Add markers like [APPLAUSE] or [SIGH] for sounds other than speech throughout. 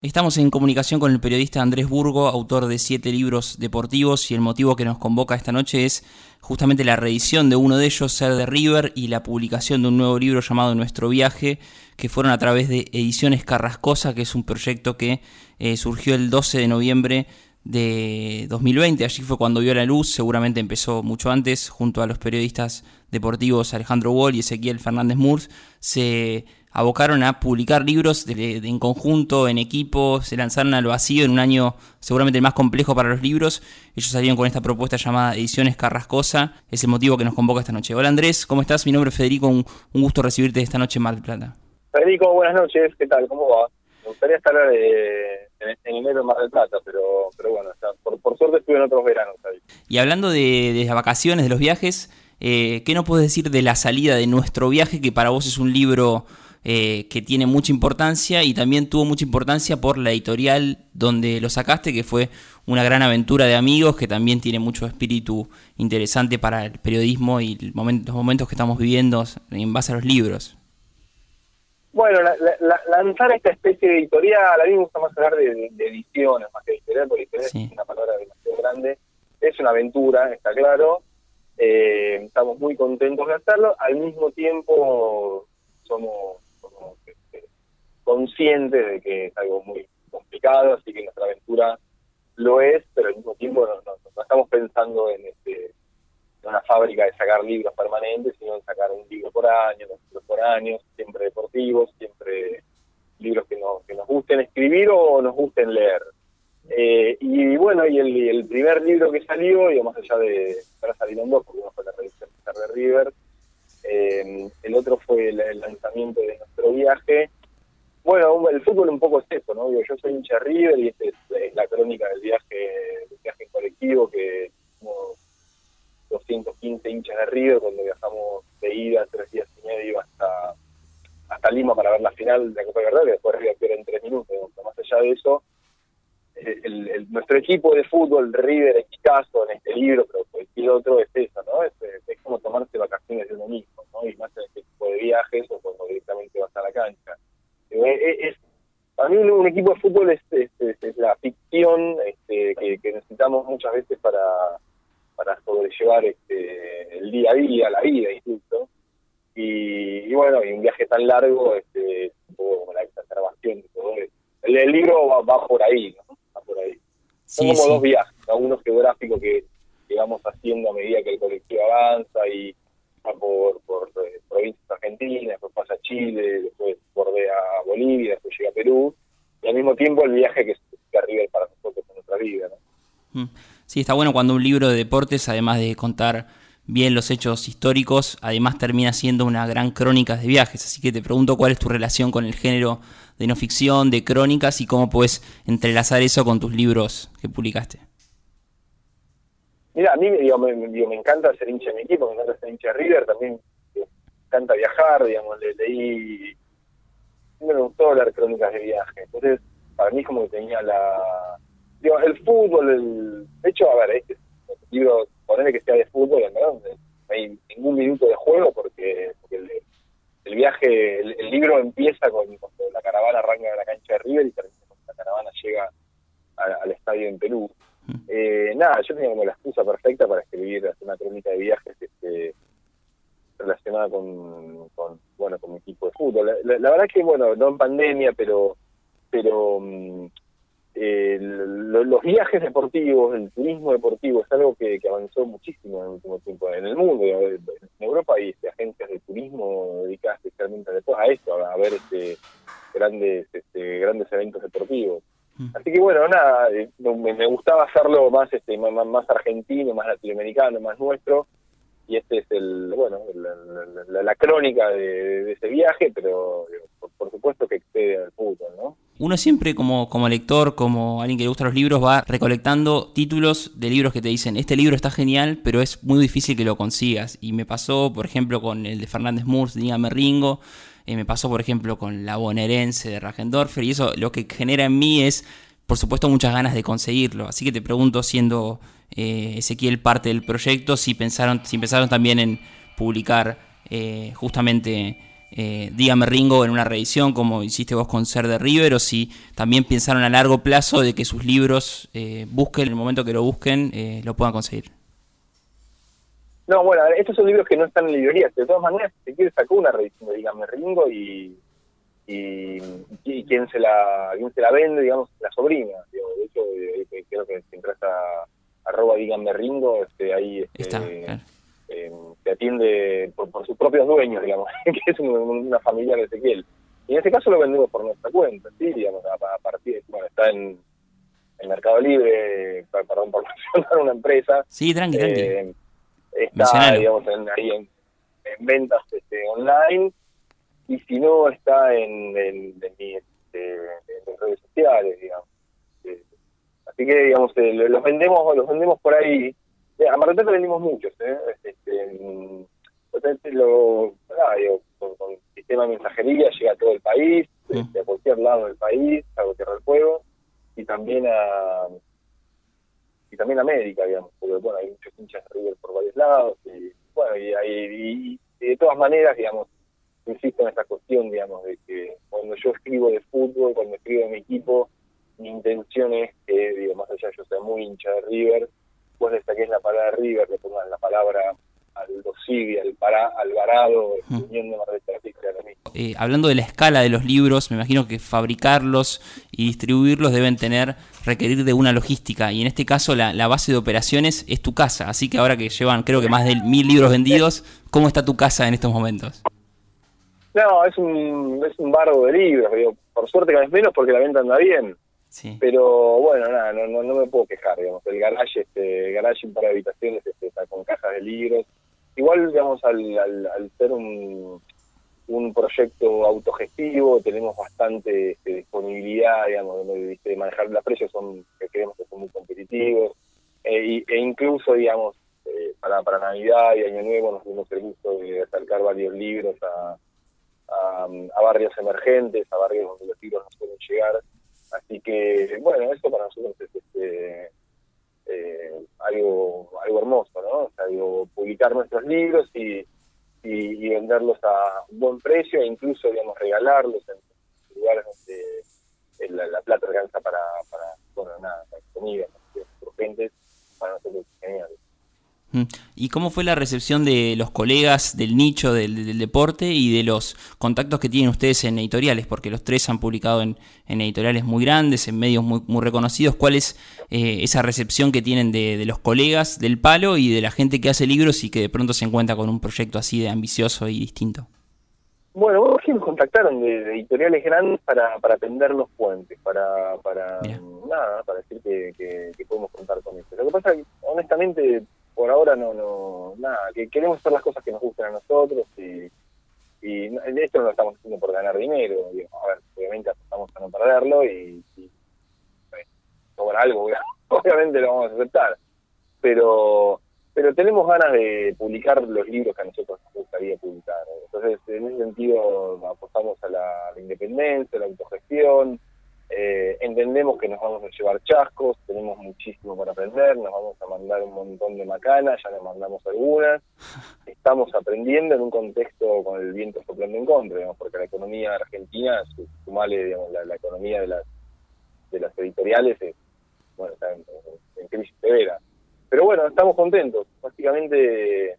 Estamos en comunicación con el periodista Andrés Burgo, autor de siete libros deportivos, y el motivo que nos convoca esta noche es justamente la reedición de uno de ellos, Ser de River, y la publicación de un nuevo libro llamado Nuestro Viaje, que fueron a través de Ediciones Carrascosa, que es un proyecto que eh, surgió el 12 de noviembre de 2020. Allí fue cuando vio la luz, seguramente empezó mucho antes, junto a los periodistas deportivos Alejandro Wall y Ezequiel Fernández Murs, se abocaron a publicar libros en conjunto, en equipo, se lanzaron al vacío en un año seguramente el más complejo para los libros. Ellos salieron con esta propuesta llamada Ediciones Carrascosa, es el motivo que nos convoca esta noche. Hola Andrés, ¿cómo estás? Mi nombre es Federico, un, gusto recibirte esta noche en Mar del Plata. Federico, buenas noches, ¿qué tal? ¿Cómo va? Me gustaría estar eh, en, enero en Mar del Plata, pero, pero bueno, por, suerte estuve en otros veranos ahí. Y hablando de, las vacaciones, de los viajes, eh, ¿qué nos puedes decir de la salida de nuestro viaje, que para vos es un libro eh, que tiene mucha importancia y también tuvo mucha importancia por la editorial donde lo sacaste, que fue una gran aventura de amigos, que también tiene mucho espíritu interesante para el periodismo y los momentos que estamos viviendo en base a los libros. Bueno, lanzar esta especie de editorial, a mí me gusta más hablar de, ediciones más que editorial, porque editorial es una palabra demasiado grande, es una aventura, está claro, eh, estamos muy contentos de hacerlo, al mismo tiempo somos conscientes de que es algo muy complicado, así que nuestra aventura lo es, pero al mismo tiempo no, estamos pensando en, este, una fábrica de sacar libros permanentes, sino en sacar un libro por año, dos libros por año, siempre deportivos, siempre libros que, que nos gusten escribir o nos gusten leer. Eh, y bueno, y el, primer libro que salió, y más allá de, ahora salieron dos, porque uno fue la revista de River, eh, el otro fue el, lanzamiento de nuestro viaje, bueno, el fútbol un poco es eso, ¿no? Yo soy hincha River y esta es, la crónica del viaje, del viaje en colectivo, que somos 215 hinchas de River cuando viajamos de ida tres días y medio hasta hasta Lima para ver la final de la Copa de Verdad, que después River pierde en tres minutos. Más allá de eso, el, nuestro equipo de fútbol, River, caso en este libro, pero cualquier otro, es eso, ¿no es como tomarse vacaciones de uno mismo, ¿no? Y más en este tipo de viajes o cuando directamente vas a la cancha. Eh, es, para mí un, equipo de fútbol es, la ficción este, que, necesitamos muchas veces para, para sobrellevar este, el día a día, la vida incluso. Y, bueno, y un viaje tan largo, este, como la exacerbación de todo eso. El, libro va, por ahí, ¿no? Va por ahí. Son como dos viajes, uno geográfico que, que vamos haciendo a medida que el colectivo avanza y por, por eh, provincias argentinas, después pasa a Chile, después bordea Bolivia, después llega a Perú, y al mismo tiempo el viaje que, que arriba para nosotros en nuestra vida. ¿no? Mm. Sí, está bueno cuando un libro de deportes, además de contar bien los hechos históricos, además termina siendo una gran crónica de viajes. Así que te pregunto cuál es tu relación con el género de no ficción, de crónicas y cómo puedes entrelazar eso con tus libros que publicaste. Mira, a mí digo, me, me encanta ser hincha de mi equipo, me encanta ser hincha de River, también me encanta viajar, digamos, le, leí, me gustó leer crónicas de viaje, entonces para mí como que tenía la, digo, el fútbol, el, de hecho, a ver, este libro, ponerle que sea de fútbol, en verdad, no hay ningún minuto de juego porque, el, viaje, el, libro empieza con cuando la caravana arranca de la cancha de River y termina cuando la caravana llega al estadio en Perú. Eh, nada, yo tenía como la excusa perfecta para escribir una crónica de viajes este, relacionada con, fútbol. La, verdad que, bueno, no en pandemia, pero pero mm, los viajes deportivos, el turismo deportivo es algo que, avanzó muchísimo en el último tiempo en el mundo. En Europa hay este, agencias de turismo dedicadas especialmente a esto, a, ver este, grandes este, grandes eventos deportivos. Así que bueno, nada, eh, me, gustaba hacerlo más este más, más, argentino, más latinoamericano, más nuestro. Y este es el, bueno, la, crónica de, ese viaje, pero por, supuesto que excede al fútbol, ¿no? Uno siempre como, como lector, como alguien que le gustan los libros, va recolectando títulos de libros que te dicen, este libro está genial, pero es muy difícil que lo consigas. Y me pasó, por ejemplo, con el de Fernández Murs, Dígame Ringo, eh, me pasó, por ejemplo, con La Bonaerense de Rajendorfer, y eso lo que genera en mí es, por supuesto, muchas ganas de conseguirlo. Así que te pregunto, siendo eh, Ezequiel parte del proyecto, si pensaron, si empezaron también en publicar eh, justamente eh, dígame Ringo en una reedición como hiciste vos con Ser de River o si también pensaron a largo plazo de que sus libros eh, busquen, en el momento que lo busquen, eh, lo puedan conseguir. No, bueno, estos son libros que no están en librerías. De todas maneras, si quieres sacó una reedición de Dígame Ringo y, y, quién se la quién se la vende, digamos, la sobrina. de hecho, creo que si entras a arroba Dígame Ringo, este, ahí este, Está, eh, se atiende por, por, sus propios dueños, digamos, [LAUGHS] que es una familia de Ezequiel. Y en este caso lo vendemos por nuestra cuenta, sí, digamos, a, partir de, bueno, está en, en Mercado Libre, perdón por [LAUGHS] mencionar una empresa. Sí, tranqui, tranqui. Eh, está, digamos, en, ahí en, en ventas este, online y si no está en, en, en, mi, este, en redes sociales, digamos. Eh, así que, digamos, eh, los vendemos los vendemos por ahí a Marroteta vendimos muchos, ¿eh? Este, lo, ah, digo, con, con, sistema de mensajería llega a todo el país, mm. este, a cualquier lado del país, a Tierra del Fuego, y también a y también a América, digamos, porque bueno, hay muchos hinchas de River por varios lados, y bueno, y, y, y de todas maneras, digamos, insisto en esta cuestión, digamos, de que cuando yo escribo de fútbol, cuando escribo de mi equipo, mi intención es que, digo, más allá yo sea muy hincha de River, vos destaques la palabra River, le pongas la palabra Aldo Civi, al para, Alvarado, Unión de Mar del eh, hablando de la escala de los libros, me imagino que fabricarlos y distribuirlos deben tener, requerir de una logística. Y en este caso la, la, base de operaciones es tu casa. Así que ahora que llevan creo que más de mil libros vendidos, ¿cómo está tu casa en estos momentos? No, es un, es un bardo de libros. Digo, por suerte cada vez menos porque la venta anda bien. Pero bueno, nada, no, no, no, me puedo quejar, digamos. El garage, este, garage un par de habitaciones este, está con cajas de libros. Igual, digamos, al, al, al ser un, un proyecto autogestivo, tenemos bastante este, disponibilidad, digamos, de, de, manejar los precios, son, que creemos que son muy competitivos. E, e incluso, digamos, eh, para, para Navidad y Año Nuevo nos dimos el gusto de acercar varios libros a, a barrios emergentes, a barrios donde los libros no pueden llegar Así que, bueno, eso para nosotros es este, eh, algo algo hermoso, ¿no? O sea, digo, publicar nuestros libros y, y, venderlos a un buen precio e incluso, digamos, regalarlos en lugares donde la, la plata alcanza para, para, bueno, nada, para comida, urgentes, para nosotros es genial. Mm. ¿Y cómo fue la recepción de los colegas del nicho del, del, deporte y de los contactos que tienen ustedes en editoriales? Porque los tres han publicado en, en editoriales muy grandes, en medios muy, muy reconocidos. ¿Cuál es eh, esa recepción que tienen de, de, los colegas del palo y de la gente que hace libros y que de pronto se encuentra con un proyecto así de ambicioso y distinto? Bueno, vos nos contactaron de, de, editoriales grandes para, para tender los puentes, para, para nada, para decir que, que, que podemos contar con eso. Lo que pasa es que, honestamente, por ahora no, no, nada, que queremos hacer las cosas que nos gustan a nosotros y, y esto no lo estamos haciendo por ganar dinero, digamos, a ver, obviamente estamos a no perderlo y, y bueno, algo, [LAUGHS] obviamente lo vamos a aceptar, pero pero tenemos ganas de publicar los libros que a nosotros nos gustaría publicar. Entonces, en ese sentido, apostamos a la, a la independencia, a la autogestión, eh, entendemos que nos vamos a llevar chascos, tenemos muchísimo para aprender, nos vamos a mandar un montón de macanas, ya nos mandamos algunas. [LAUGHS] Estamos aprendiendo en un contexto con el viento soplando en contra, digamos, porque la economía argentina, sumale digamos, la, la, economía de las, de las editoriales, es, bueno, está en, en, crisis severa. Pero bueno, estamos contentos. Básicamente,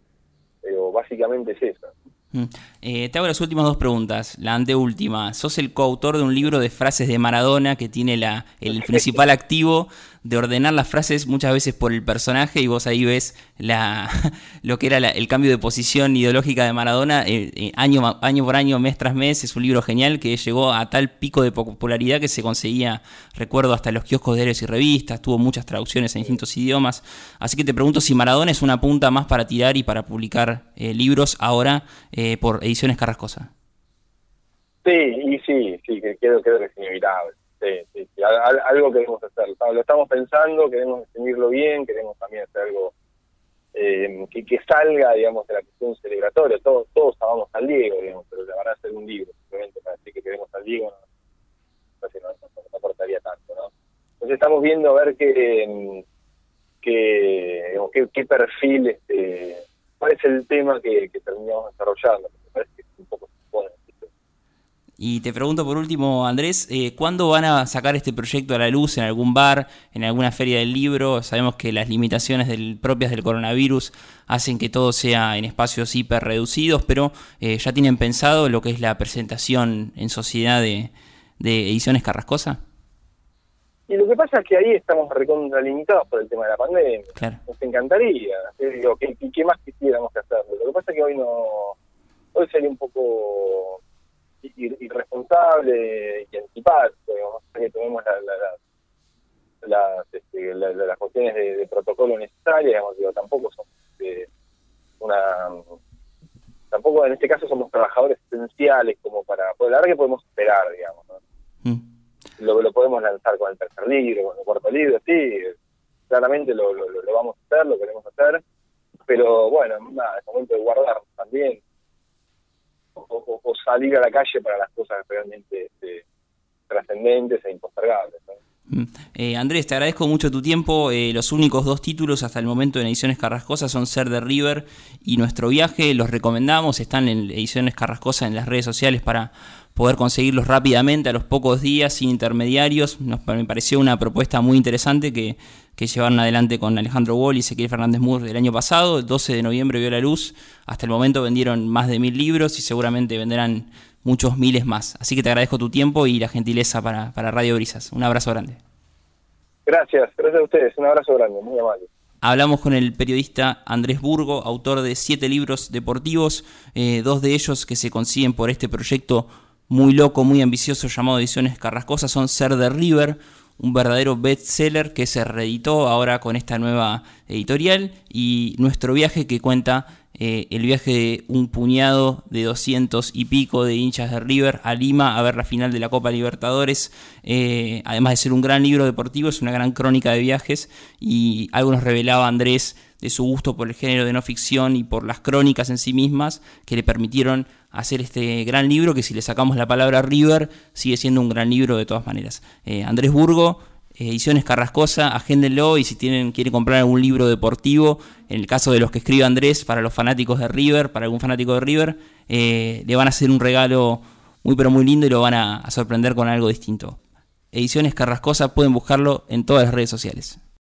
pero básicamente es eso. Mm. Eh, te hago las últimas dos preguntas. La anteúltima. Sos el coautor de un libro de frases de Maradona que tiene la, el [LAUGHS] principal activo de ordenar las frases muchas veces por el personaje y vos ahí ves la, [LAUGHS] lo que era la, el cambio de posición ideológica de Maradona eh, eh, año, año por año, mes tras mes. Es un libro genial que llegó a tal pico de popularidad que se conseguía, recuerdo, hasta los kioscos de diarios y revistas. Tuvo muchas traducciones en distintos idiomas. Así que te pregunto si Maradona es una punta más para tirar y para publicar eh, libros ahora eh, por Ediciones Carrascosa. Sí, y sí, sí, que creo, que es inevitable. Sí, sí, sí, algo queremos hacer. Lo estamos pensando, queremos definirlo bien, queremos también hacer algo eh, que, que, salga, digamos, de la cuestión celebratoria. Todos, todos amamos al Diego, digamos, pero le van a hacer un libro, simplemente para decir que queremos al Diego, no, no, aportaría tanto, ¿no? Entonces estamos viendo a ver qué, qué, digamos, qué, qué perfil, este, cuál es el tema que, terminamos desarrollando. Y te pregunto por último, Andrés, eh, ¿cuándo van a sacar este proyecto a la luz en algún bar, en alguna feria del libro? Sabemos que las limitaciones del, propias del coronavirus hacen que todo sea en espacios hiper reducidos, pero eh, ¿ya tienen pensado lo que es la presentación en sociedad de, Ediciones Carrascosa? Y lo que pasa es que ahí estamos recontralimitados por el tema de la pandemia. Nos encantaría. Digo, ¿qué, ¿Qué más quisiéramos que hacerlo? Lo que pasa es que hoy no... Hoy sería un poco irresponsable y antipático, digamos, que tenemos este, las cuestiones de, protocolo necesarias, digamos, digo, tampoco son este, una tampoco en este caso somos trabajadores esenciales como para poder, la verdad que podemos esperar, digamos. Lo, podemos lanzar con el tercer libro, con el cuarto libro, sí, claramente lo, lo, vamos a hacer, lo queremos hacer, pero bueno, nada, es momento de guardar también, o, salir a la calle para las cosas realmente este, trascendentes e impostergables. Mm. Eh, Andrés, te agradezco mucho tu tiempo. Eh, los únicos dos títulos hasta el momento en Ediciones Carrascosa son Ser de River y Nuestro Viaje. Los recomendamos, están en Ediciones Carrascosa en las redes sociales para poder conseguirlos rápidamente a los pocos días, sin intermediarios. Nos, me pareció una propuesta muy interesante que, que llevaron adelante con Alejandro Wall y Ezequiel Fernández Moore el año pasado. El 12 de noviembre vio la luz. Hasta el momento vendieron más de mil libros y seguramente venderán muchos miles más. Así que te agradezco tu tiempo y la gentileza para, para Radio Brisas. Un abrazo grande. Gracias, gracias a ustedes. Un abrazo grande, muy amable. Hablamos con el periodista Andrés Burgo, autor de siete libros deportivos, eh, dos de ellos que se consiguen por este proyecto muy loco, muy ambicioso llamado Ediciones Carrascosas, son Ser de River, un verdadero bestseller que se reeditó ahora con esta nueva editorial y nuestro viaje que cuenta eh, el viaje de un puñado de 200 y pico de hinchas de River a Lima a ver la final de la Copa Libertadores. Eh, además de ser un gran libro deportivo, es una gran crónica de viajes y algo nos revelaba Andrés de su gusto por el género de no ficción y por las crónicas en sí mismas que le permitieron hacer este gran libro que si le sacamos la palabra River sigue siendo un gran libro de todas maneras. Eh, Andrés Burgo, Ediciones Carrascosa, agéndenlo y si tienen quieren comprar algún libro deportivo, en el caso de los que escribe Andrés, para los fanáticos de River, para algún fanático de River, eh, le van a hacer un regalo muy pero muy lindo y lo van a sorprender con algo distinto. Ediciones Carrascosa pueden buscarlo en todas las redes sociales.